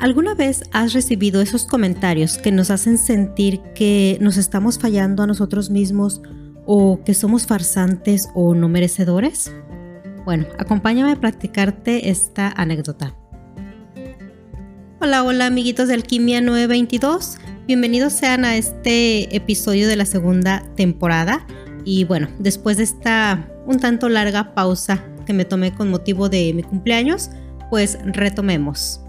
¿Alguna vez has recibido esos comentarios que nos hacen sentir que nos estamos fallando a nosotros mismos o que somos farsantes o no merecedores? Bueno, acompáñame a practicarte esta anécdota. Hola, hola amiguitos de Alquimia 922. Bienvenidos sean a este episodio de la segunda temporada. Y bueno, después de esta un tanto larga pausa que me tomé con motivo de mi cumpleaños, pues retomemos.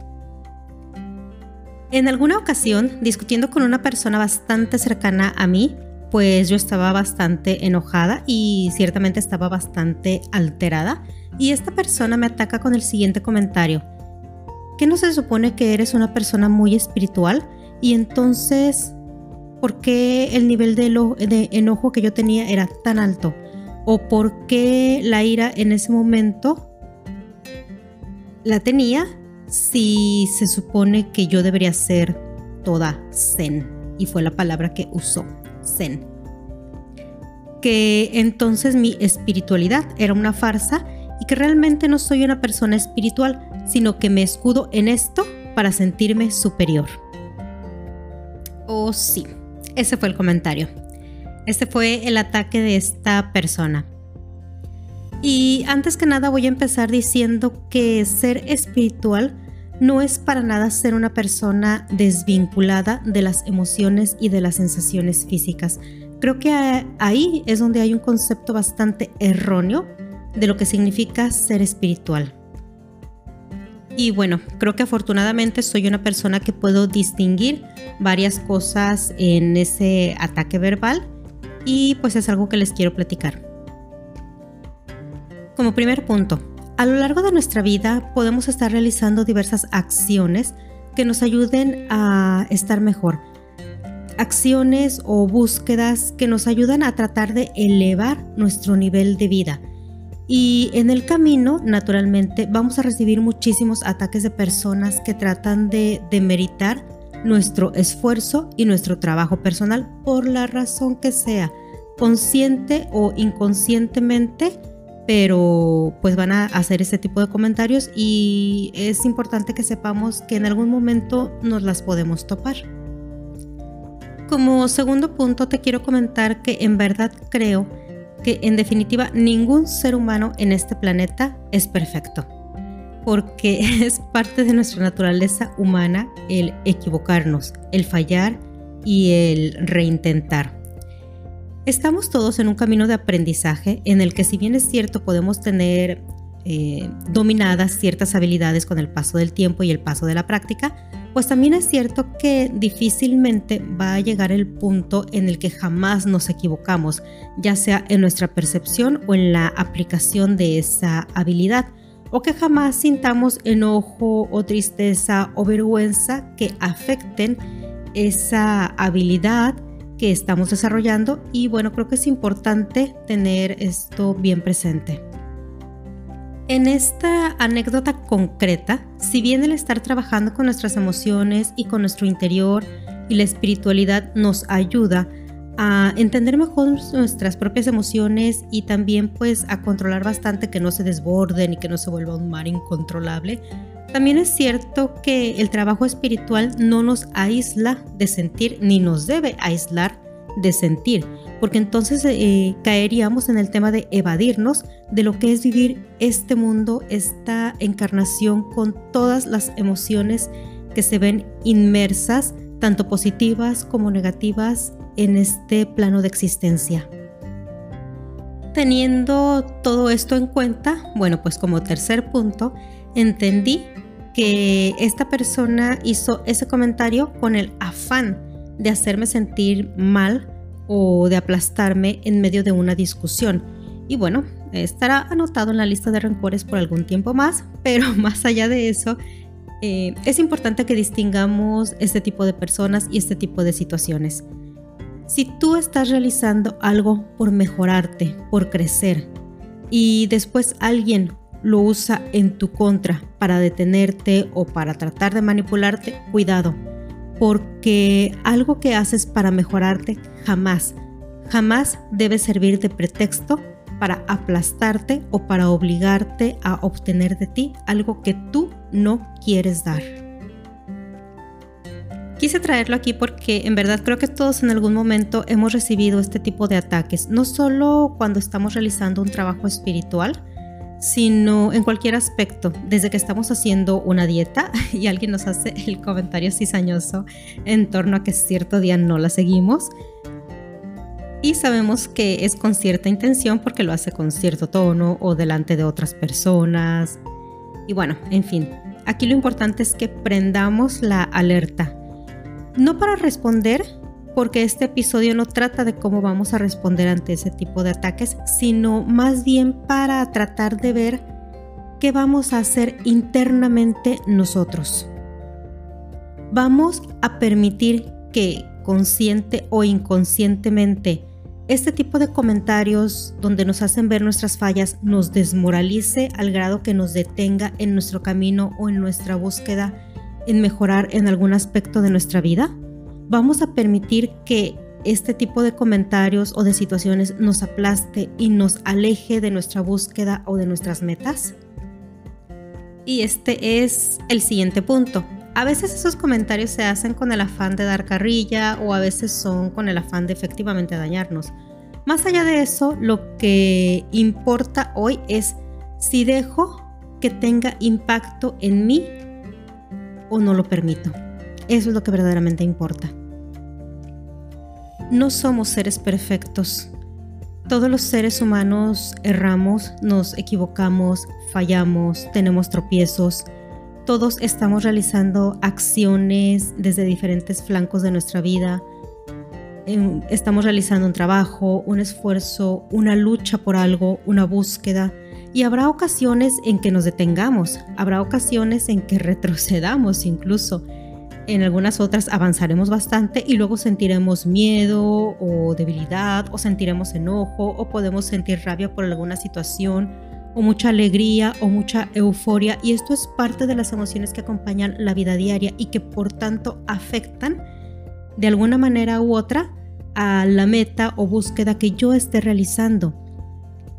En alguna ocasión, discutiendo con una persona bastante cercana a mí, pues yo estaba bastante enojada y ciertamente estaba bastante alterada, y esta persona me ataca con el siguiente comentario. ¿Qué no se supone que eres una persona muy espiritual? Y entonces, ¿por qué el nivel de, de enojo que yo tenía era tan alto? ¿O por qué la ira en ese momento la tenía si se supone que yo debería ser toda zen, y fue la palabra que usó, zen. Que entonces mi espiritualidad era una farsa y que realmente no soy una persona espiritual, sino que me escudo en esto para sentirme superior. Oh sí, ese fue el comentario. Este fue el ataque de esta persona. Y antes que nada voy a empezar diciendo que ser espiritual no es para nada ser una persona desvinculada de las emociones y de las sensaciones físicas. Creo que ahí es donde hay un concepto bastante erróneo de lo que significa ser espiritual. Y bueno, creo que afortunadamente soy una persona que puedo distinguir varias cosas en ese ataque verbal y pues es algo que les quiero platicar. Como primer punto, a lo largo de nuestra vida podemos estar realizando diversas acciones que nos ayuden a estar mejor. Acciones o búsquedas que nos ayudan a tratar de elevar nuestro nivel de vida. Y en el camino, naturalmente, vamos a recibir muchísimos ataques de personas que tratan de demeritar nuestro esfuerzo y nuestro trabajo personal por la razón que sea, consciente o inconscientemente pero pues van a hacer ese tipo de comentarios y es importante que sepamos que en algún momento nos las podemos topar. Como segundo punto te quiero comentar que en verdad creo que en definitiva ningún ser humano en este planeta es perfecto, porque es parte de nuestra naturaleza humana el equivocarnos, el fallar y el reintentar. Estamos todos en un camino de aprendizaje en el que si bien es cierto podemos tener eh, dominadas ciertas habilidades con el paso del tiempo y el paso de la práctica, pues también es cierto que difícilmente va a llegar el punto en el que jamás nos equivocamos, ya sea en nuestra percepción o en la aplicación de esa habilidad, o que jamás sintamos enojo o tristeza o vergüenza que afecten esa habilidad que estamos desarrollando y bueno, creo que es importante tener esto bien presente. En esta anécdota concreta, si bien el estar trabajando con nuestras emociones y con nuestro interior y la espiritualidad nos ayuda a entender mejor nuestras propias emociones y también pues a controlar bastante que no se desborden y que no se vuelva un mar incontrolable, también es cierto que el trabajo espiritual no nos aísla de sentir ni nos debe aislar de sentir, porque entonces eh, caeríamos en el tema de evadirnos de lo que es vivir este mundo, esta encarnación con todas las emociones que se ven inmersas, tanto positivas como negativas, en este plano de existencia. Teniendo todo esto en cuenta, bueno, pues como tercer punto, entendí que esta persona hizo ese comentario con el afán de hacerme sentir mal o de aplastarme en medio de una discusión. Y bueno, estará anotado en la lista de rencores por algún tiempo más, pero más allá de eso, eh, es importante que distingamos este tipo de personas y este tipo de situaciones. Si tú estás realizando algo por mejorarte, por crecer, y después alguien lo usa en tu contra para detenerte o para tratar de manipularte, cuidado, porque algo que haces para mejorarte jamás, jamás debe servir de pretexto para aplastarte o para obligarte a obtener de ti algo que tú no quieres dar. Quise traerlo aquí porque en verdad creo que todos en algún momento hemos recibido este tipo de ataques, no solo cuando estamos realizando un trabajo espiritual, sino en cualquier aspecto, desde que estamos haciendo una dieta y alguien nos hace el comentario cizañoso en torno a que cierto día no la seguimos. Y sabemos que es con cierta intención porque lo hace con cierto tono o delante de otras personas. Y bueno, en fin, aquí lo importante es que prendamos la alerta. No para responder, porque este episodio no trata de cómo vamos a responder ante ese tipo de ataques, sino más bien para tratar de ver qué vamos a hacer internamente nosotros. Vamos a permitir que consciente o inconscientemente este tipo de comentarios donde nos hacen ver nuestras fallas nos desmoralice al grado que nos detenga en nuestro camino o en nuestra búsqueda en mejorar en algún aspecto de nuestra vida? Vamos a permitir que este tipo de comentarios o de situaciones nos aplaste y nos aleje de nuestra búsqueda o de nuestras metas? Y este es el siguiente punto. A veces esos comentarios se hacen con el afán de dar carrilla o a veces son con el afán de efectivamente dañarnos. Más allá de eso, lo que importa hoy es si dejo que tenga impacto en mí o no lo permito. Eso es lo que verdaderamente importa. No somos seres perfectos. Todos los seres humanos erramos, nos equivocamos, fallamos, tenemos tropiezos. Todos estamos realizando acciones desde diferentes flancos de nuestra vida. Em, estamos realizando un trabajo, un esfuerzo, una lucha por algo, una búsqueda. Y habrá ocasiones en que nos detengamos, habrá ocasiones en que retrocedamos incluso en algunas otras avanzaremos bastante y luego sentiremos miedo o debilidad o sentiremos enojo o podemos sentir rabia por alguna situación o mucha alegría o mucha euforia y esto es parte de las emociones que acompañan la vida diaria y que por tanto afectan de alguna manera u otra a la meta o búsqueda que yo esté realizando.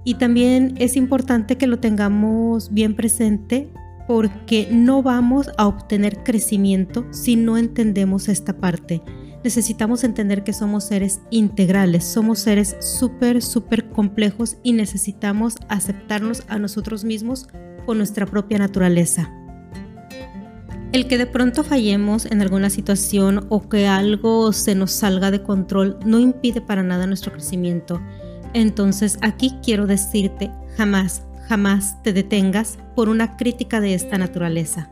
Y también es importante que lo tengamos bien presente porque no vamos a obtener crecimiento si no entendemos esta parte. Necesitamos entender que somos seres integrales, somos seres súper, súper complejos y necesitamos aceptarnos a nosotros mismos con nuestra propia naturaleza. El que de pronto fallemos en alguna situación o que algo se nos salga de control no impide para nada nuestro crecimiento. Entonces aquí quiero decirte, jamás, jamás te detengas por una crítica de esta naturaleza.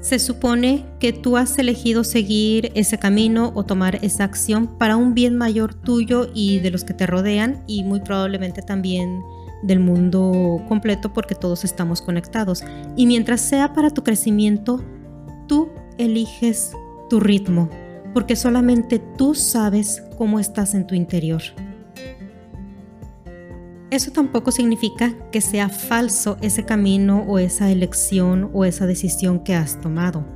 Se supone que tú has elegido seguir ese camino o tomar esa acción para un bien mayor tuyo y de los que te rodean y muy probablemente también del mundo completo porque todos estamos conectados. Y mientras sea para tu crecimiento, tú eliges tu ritmo porque solamente tú sabes cómo estás en tu interior. Eso tampoco significa que sea falso ese camino o esa elección o esa decisión que has tomado,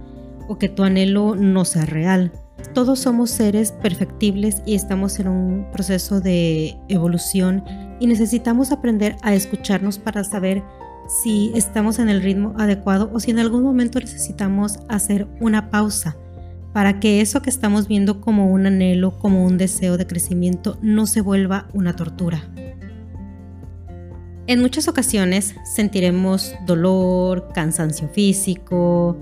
o que tu anhelo no sea real. Todos somos seres perfectibles y estamos en un proceso de evolución y necesitamos aprender a escucharnos para saber si estamos en el ritmo adecuado o si en algún momento necesitamos hacer una pausa para que eso que estamos viendo como un anhelo, como un deseo de crecimiento, no se vuelva una tortura. En muchas ocasiones sentiremos dolor, cansancio físico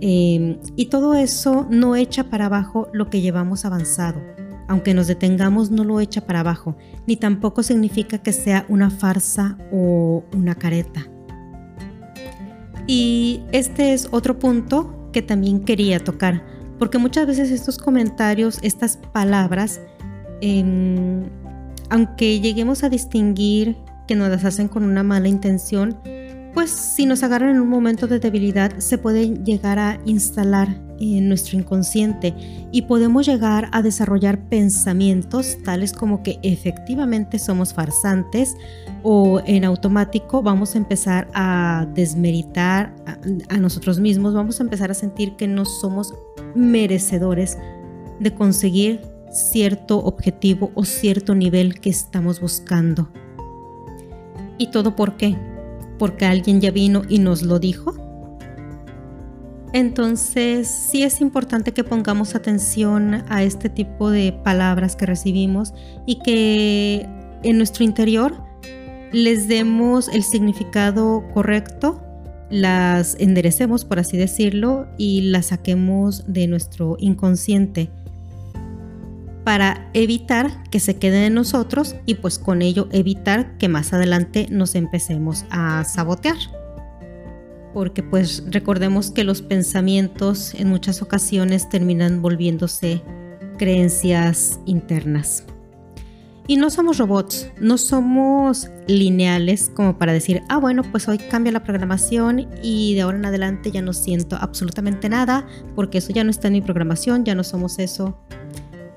em, y todo eso no echa para abajo lo que llevamos avanzado. Aunque nos detengamos no lo echa para abajo, ni tampoco significa que sea una farsa o una careta. Y este es otro punto que también quería tocar, porque muchas veces estos comentarios, estas palabras, em, aunque lleguemos a distinguir que nos las hacen con una mala intención, pues si nos agarran en un momento de debilidad se pueden llegar a instalar en nuestro inconsciente y podemos llegar a desarrollar pensamientos tales como que efectivamente somos farsantes o en automático vamos a empezar a desmeritar a, a nosotros mismos, vamos a empezar a sentir que no somos merecedores de conseguir cierto objetivo o cierto nivel que estamos buscando. ¿Y todo por qué? ¿Porque alguien ya vino y nos lo dijo? Entonces, sí es importante que pongamos atención a este tipo de palabras que recibimos y que en nuestro interior les demos el significado correcto, las enderecemos, por así decirlo, y las saquemos de nuestro inconsciente para evitar que se queden en nosotros y pues con ello evitar que más adelante nos empecemos a sabotear porque pues recordemos que los pensamientos en muchas ocasiones terminan volviéndose creencias internas. Y no somos robots, no somos lineales como para decir, ah bueno, pues hoy cambia la programación y de ahora en adelante ya no siento absolutamente nada porque eso ya no está en mi programación, ya no somos eso.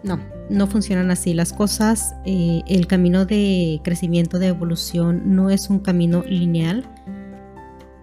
No, no funcionan así las cosas. Eh, el camino de crecimiento, de evolución, no es un camino lineal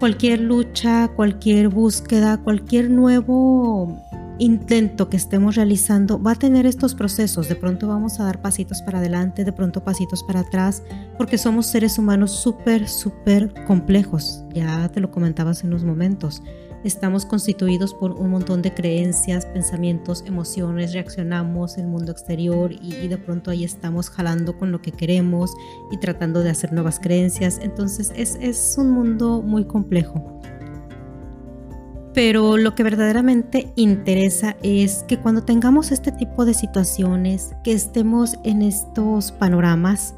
cualquier lucha, cualquier búsqueda, cualquier nuevo intento que estemos realizando va a tener estos procesos. De pronto vamos a dar pasitos para adelante, de pronto pasitos para atrás, porque somos seres humanos súper, súper complejos. Ya te lo comentaba hace unos momentos. Estamos constituidos por un montón de creencias, pensamientos, emociones, reaccionamos el mundo exterior y, de pronto ahí estamos jalando con lo que queremos y tratando de hacer nuevas creencias. Entonces es, es un mundo muy complejo. Pero lo que verdaderamente interesa es que cuando tengamos este tipo de situaciones, que estemos en estos panoramas,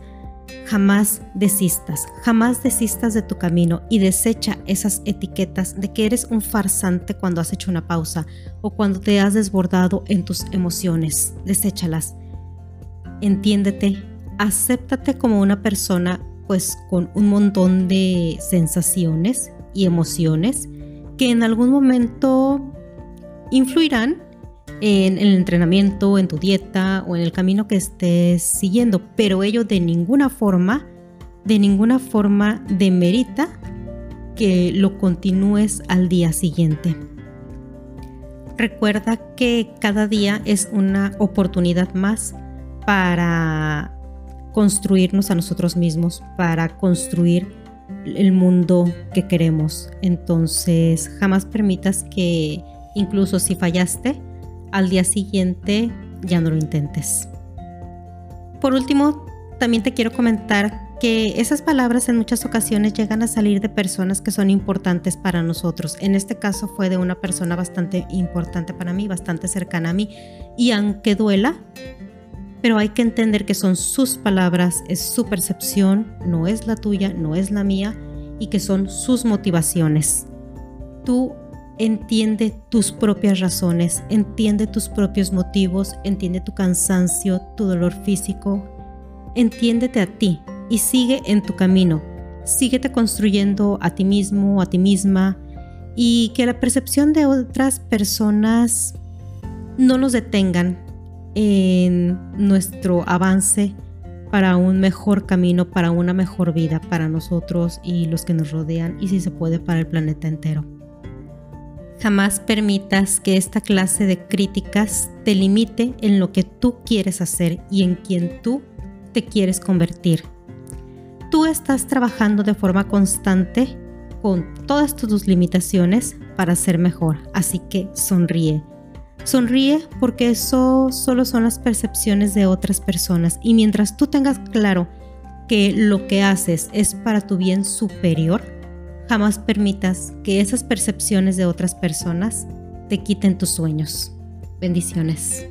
Jamás desistas, jamás desistas de tu camino y desecha esas etiquetas de que eres un farsante cuando has hecho una pausa o cuando te has desbordado en tus emociones. Deséchalas. Entiéndete, acéptate como una persona pues con un montón de sensaciones y emociones que en algún momento influirán en el entrenamiento, en tu dieta o en el camino que estés siguiendo, pero ello de ninguna forma, de ninguna forma demerita que lo continúes al día siguiente. Recuerda que cada día es una oportunidad más para construirnos a nosotros mismos, para construir el mundo que queremos. Entonces, jamás permitas que incluso si fallaste, al día siguiente ya no lo intentes. Por último, también te quiero comentar que esas palabras en muchas ocasiones llegan a salir de personas que son importantes para nosotros. En este caso fue de una persona bastante importante para mí, bastante cercana a mí. Y aunque duela, pero hay que entender que son sus palabras, es su percepción, no es la tuya, no es la mía, y que son sus motivaciones. Tú Entiende tus propias razones, entiende tus propios motivos, entiende tu cansancio, tu dolor físico. Entiéndete a ti y sigue en tu camino. Síguete construyendo a ti mismo, a ti misma y que la percepción de otras personas no nos detengan en nuestro avance para un mejor camino, para una mejor vida para nosotros y los que nos rodean y si se puede para el planeta entero. Jamás permitas que esta clase de críticas te limite en lo que tú quieres hacer y en quien tú te quieres convertir. Tú estás trabajando de forma constante con todas tus limitaciones para ser mejor, así que sonríe. Sonríe porque eso solo son las percepciones de otras personas y mientras tú tengas claro que lo que haces es para tu bien superior, Jamás permitas que esas percepciones de otras personas te quiten tus sueños. Bendiciones.